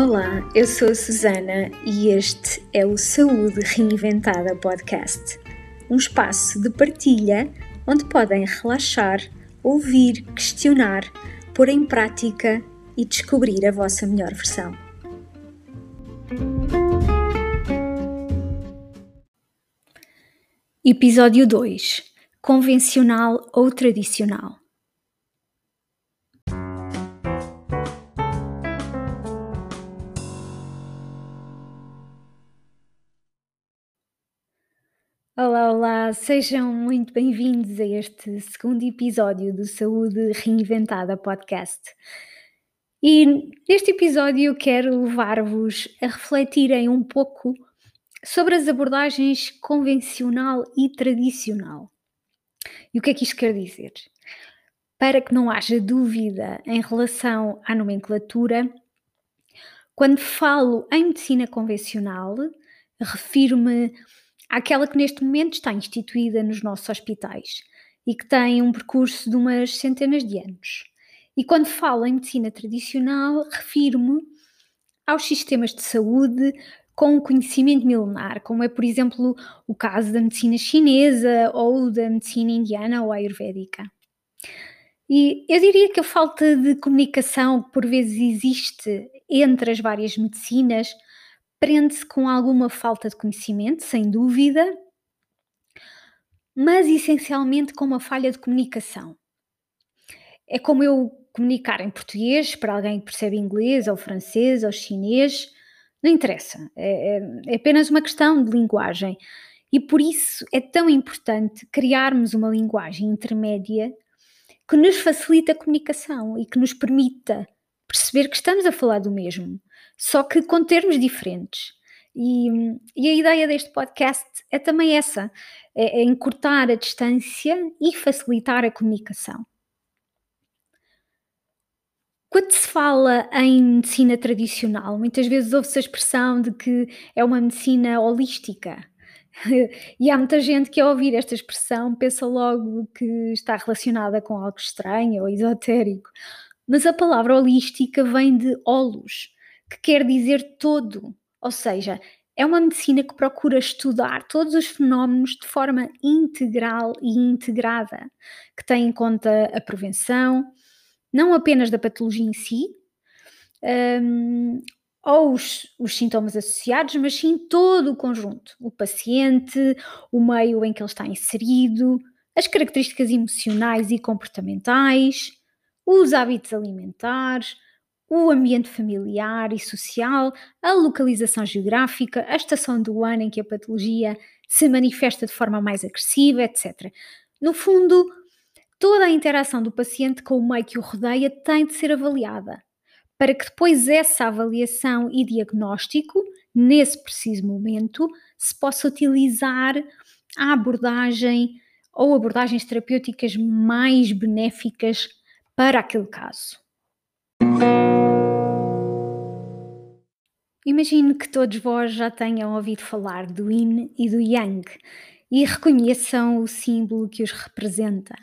Olá, eu sou a Susana e este é o Saúde Reinventada Podcast, um espaço de partilha onde podem relaxar, ouvir, questionar, pôr em prática e descobrir a vossa melhor versão. Episódio 2 Convencional ou tradicional? Olá, sejam muito bem-vindos a este segundo episódio do Saúde Reinventada Podcast. E neste episódio quero levar-vos a refletirem um pouco sobre as abordagens convencional e tradicional. E o que é que isto quer dizer? Para que não haja dúvida em relação à nomenclatura, quando falo em medicina convencional, refiro-me àquela que neste momento está instituída nos nossos hospitais e que tem um percurso de umas centenas de anos. E quando falo em medicina tradicional, refiro-me aos sistemas de saúde com um conhecimento milenar, como é, por exemplo, o caso da medicina chinesa ou da medicina indiana ou ayurvédica. E eu diria que a falta de comunicação que por vezes existe entre as várias medicinas prende-se com alguma falta de conhecimento, sem dúvida, mas essencialmente com uma falha de comunicação. É como eu comunicar em português para alguém que percebe inglês ou francês ou chinês, não interessa, é, é, é apenas uma questão de linguagem. E por isso é tão importante criarmos uma linguagem intermédia que nos facilite a comunicação e que nos permita perceber que estamos a falar do mesmo só que com termos diferentes. E, e, a ideia deste podcast é também essa: é, é encurtar a distância e facilitar a comunicação. Quando se fala em medicina tradicional, muitas vezes ouve-se a expressão de que é uma medicina holística. E há muita gente que, ao ouvir esta expressão, pensa logo que está relacionada com algo estranho ou esotérico. Mas a palavra holística vem de holos, que quer dizer todo, ou seja, é uma medicina que procura estudar todos os fenómenos de forma integral e integrada, que tem em conta a prevenção, não apenas da patologia em si, um, ou os, os, sintomas associados, mas sim todo o conjunto: o paciente, o meio em que ele está inserido, as características emocionais e comportamentais, os hábitos alimentares, o ambiente familiar e social, a localização geográfica, a estação do ano em que a patologia se manifesta de forma mais agressiva, etc. No fundo, toda a interação do paciente com o meio que o rodeia tem de ser avaliada, para que depois essa avaliação e diagnóstico, nesse preciso momento, se possa utilizar a abordagem ou abordagens terapêuticas mais benéficas para aquele caso. Imagino que todos vós já tenham ouvido falar do Yin e do Yang e reconheçam o símbolo que os representa.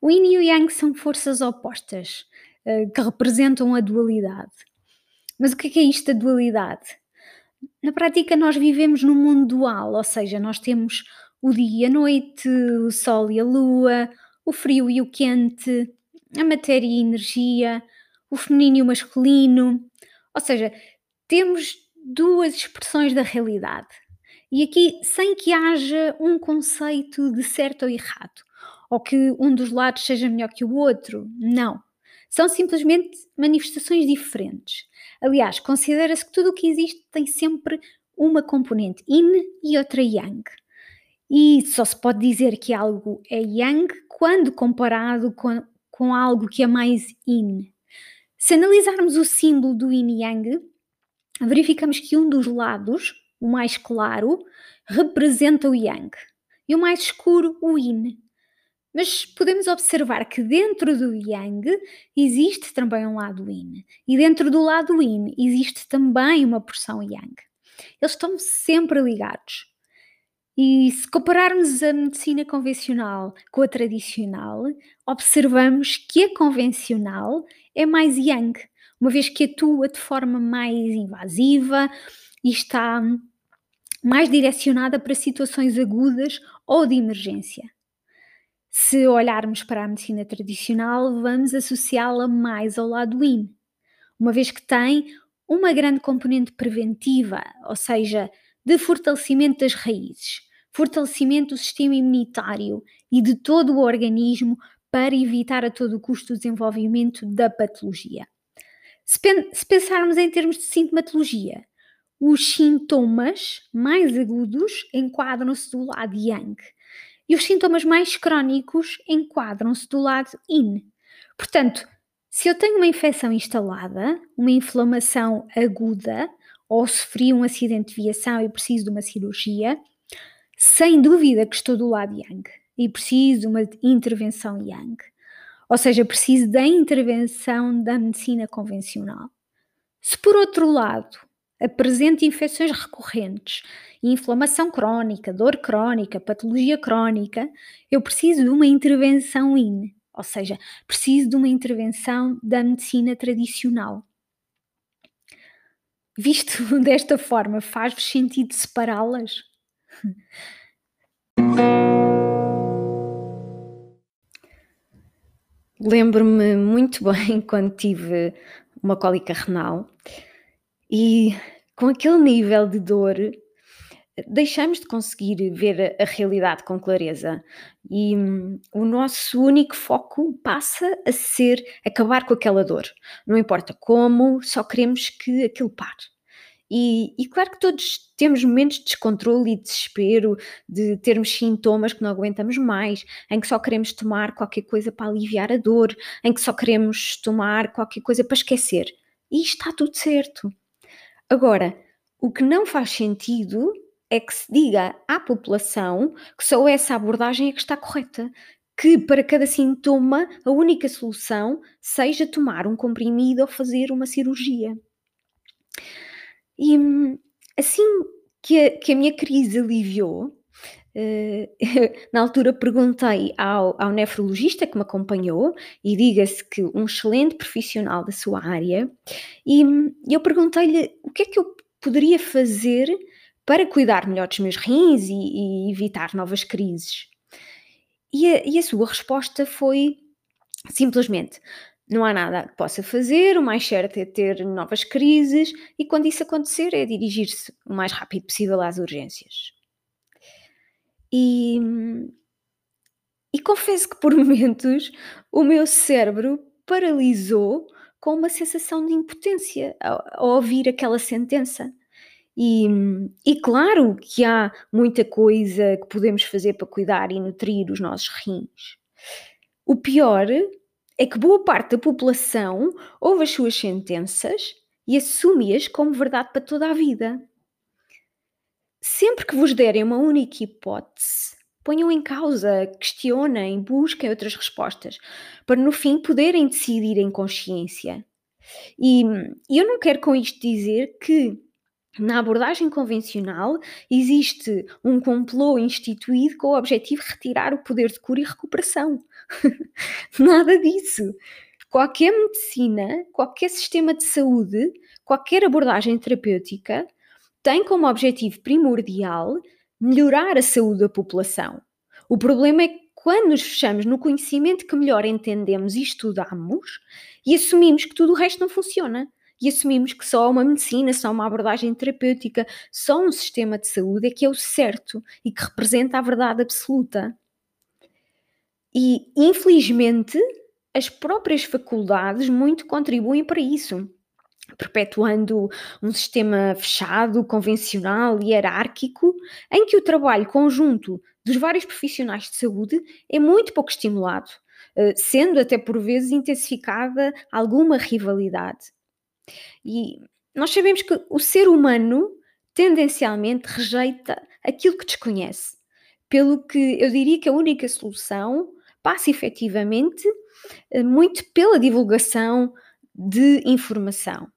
O Yin e o Yang são forças opostas uh, que representam a dualidade. Mas o que é, que é isto da dualidade? Na prática, nós vivemos num mundo dual, ou seja, nós temos o dia e a noite, o sol e a lua, o frio e o quente, a matéria e energia, o feminino e o masculino. Ou seja, temos duas expressões da realidade. E aqui, sem que haja um conceito de certo ou errado, ou que um dos lados seja melhor que o outro, não. São simplesmente manifestações diferentes. Aliás, considera-se que tudo o que existe tem sempre uma componente yin e outra yang. E só se pode dizer que algo é yang quando comparado com, com algo que é mais yin. Se analisarmos o símbolo do yin yang, verificamos que um dos lados, o mais claro, representa o Yang e o mais escuro, o Yin. Mas podemos observar que dentro do Yang existe também um lado Yin e dentro do lado Yin existe também uma porção Yang. Eles estão sempre ligados. E se compararmos a medicina convencional com a tradicional, observamos que a convencional é mais Yang, uma vez que atua de forma mais invasiva e está mais direcionada para situações agudas ou de emergência. Se olharmos para a medicina tradicional, vamos associá-la mais ao lado yin, uma vez que tem uma grande componente preventiva, ou seja, de fortalecimento das raízes, fortalecimento do sistema imunitário e de todo o organismo para evitar a todo custo o desenvolvimento da patologia. Se, se pensarmos em termos de sintomatologia, os sintomas mais agudos enquadram-se do lado yang e os sintomas mais crónicos enquadram-se do lado yin. Portanto, se eu tenho uma infecção instalada, uma inflamação aguda, ou sofri um acidente de viação e preciso de uma cirurgia, sem dúvida que estou do lado yang e preciso de uma intervenção yang. Ou seja, preciso da intervenção da medicina convencional. Se por outro lado apresento infecções recorrentes, inflamação crónica, dor crónica, patologia crónica, eu preciso de uma intervenção IN, ou seja, preciso de uma intervenção da medicina tradicional. Visto desta forma, faz-vos sentido separá-las? Lembro-me muito bem quando tive uma cólica renal e com aquele nível de dor deixamos de conseguir ver a, realidade com clareza e hum, o nosso único foco passa a ser acabar com aquela dor. Não importa como, só queremos que aquilo pare. E, e, claro que todos temos momentos de descontrole e desespero, de termos sintomas que não aguentamos mais, em que só queremos tomar qualquer coisa para aliviar a dor, em que só queremos tomar qualquer coisa para esquecer. E está tudo certo. Agora, o que não faz sentido é que se diga à população que só essa abordagem é que está correta. Que para cada sintoma a única solução seja tomar um comprimido ou fazer uma cirurgia. E assim que a, que a minha crise aliviou, Uh, na altura perguntei ao, ao, nefrologista que me acompanhou, e diga-se que um excelente profissional da sua área, e eu perguntei-lhe o que é que eu poderia fazer para cuidar melhor dos meus rins e, e evitar novas crises? E a, e a sua resposta foi simplesmente: não há nada que possa fazer, o mais certo é ter novas crises e quando isso acontecer é dirigir-se o mais rápido possível às urgências. E, e confesso que por momentos o meu cérebro paralisou com uma sensação de impotência ao, ao ouvir aquela sentença. E, e, claro que há muita coisa que podemos fazer para cuidar e nutrir os nossos rins. O pior é que boa parte da população ouve as suas sentenças e assume-as como verdade para toda a vida. Sempre que vos derem uma única hipótese, ponham em causa, questionem, busquem outras respostas, para no fim poderem decidir em consciência. E, eu não quero com isto dizer que na abordagem convencional, existe um complô instituído com o objetivo de retirar o poder de cura e recuperação. Nada disso. Qualquer medicina, qualquer sistema de saúde, qualquer abordagem terapêutica tem como objetivo primordial melhorar a saúde da população. O problema é que quando nos fechamos no conhecimento que melhor entendemos e estudamos e assumimos que tudo o resto não funciona e assumimos que só uma medicina, só uma abordagem terapêutica, só um sistema de saúde é que é o certo e que representa a verdade absoluta. E, infelizmente, as próprias faculdades muito contribuem para isso, perpetuando um sistema fechado, convencional e hierárquico, em que o trabalho conjunto dos vários profissionais de saúde é muito pouco estimulado, eh, sendo até por vezes intensificada alguma rivalidade. E nós sabemos que o ser humano tendencialmente rejeita aquilo que desconhece. Pelo que eu diria que a única solução passa efetivamente eh, muito pela divulgação de informação.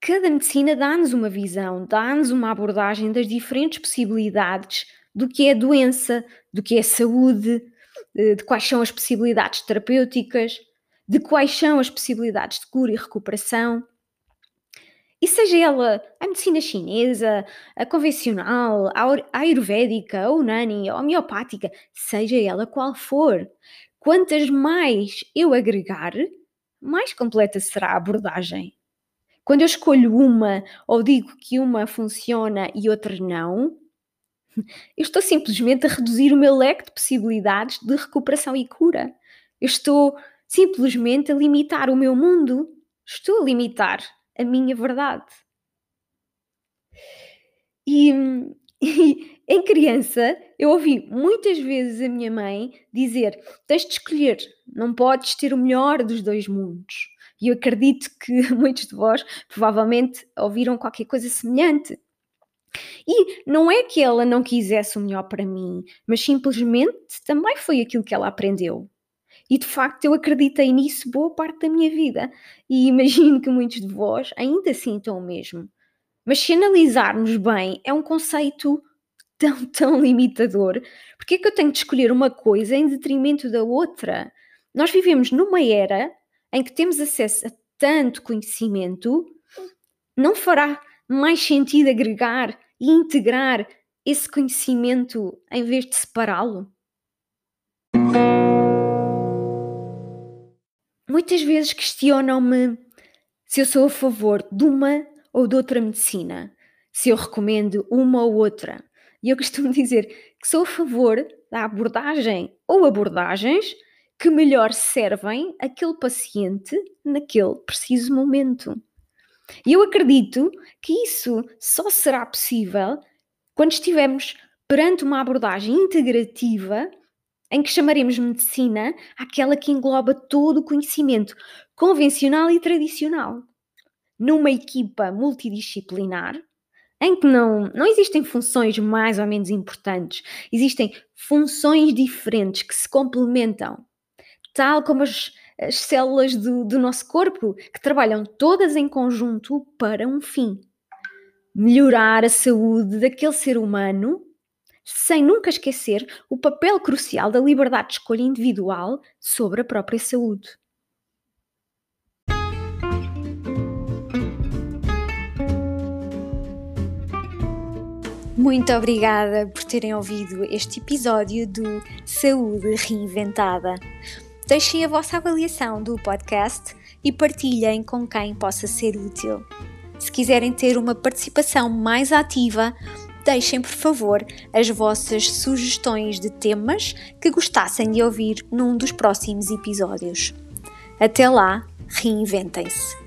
Cada medicina dá-nos uma visão, dá-nos uma abordagem das diferentes possibilidades do que é doença, do que é saúde, eh, de quais são as possibilidades terapêuticas de quais são as possibilidades de cura e recuperação. E seja ela a medicina chinesa, a convencional, a ayurvédica, a unani, a homeopática, seja ela qual for, quantas mais eu agregar, mais completa será a abordagem. Quando eu escolho uma ou digo que uma funciona e outra não, eu estou simplesmente a reduzir o meu leque de possibilidades de recuperação e cura. Eu estou simplesmente a limitar o meu mundo. Estou a limitar a minha verdade. E, e, em criança, eu ouvi muitas vezes a minha mãe dizer: tens de escolher, não podes ter o melhor dos dois mundos. E eu acredito que muitos de vós provavelmente ouviram qualquer coisa semelhante. E não é que ela não quisesse o melhor para mim, mas simplesmente também foi aquilo que ela aprendeu. E de facto eu acreditei nisso boa parte da minha vida. E imagino que muitos de vós ainda sintam o mesmo. Mas se analisarmos bem, é um conceito tão, tão limitador. Porque é que eu tenho de escolher uma coisa em detrimento da outra? Nós vivemos numa era em que temos acesso a tanto conhecimento, não fará mais sentido agregar e integrar esse conhecimento em vez de separá-lo? Muitas vezes questionam-me se eu sou a favor de uma ou de outra medicina, se eu recomendo uma ou outra. E eu costumo dizer que sou a favor da abordagem ou abordagens que melhor servem aquele paciente naquele preciso momento. E eu acredito que isso só será possível quando estivermos perante uma abordagem integrativa em que chamaremos medicina aquela que engloba todo o conhecimento convencional e tradicional, numa equipa multidisciplinar, em que não, não existem funções mais ou menos importantes, existem funções diferentes que se complementam, tal como as, as células do, do nosso corpo, que trabalham todas em conjunto para um fim: melhorar a saúde daquele ser humano sem nunca esquecer o papel crucial da liberdade de escolha individual sobre a própria saúde. Muito obrigada por terem ouvido este episódio do Saúde Reinventada. Deixem a vossa avaliação do podcast e partilhem com quem possa ser útil. Se quiserem ter uma participação mais ativa, deixem por favor as vossas sugestões de temas que gostassem de ouvir num dos próximos episódios. Até lá, reinventem-se!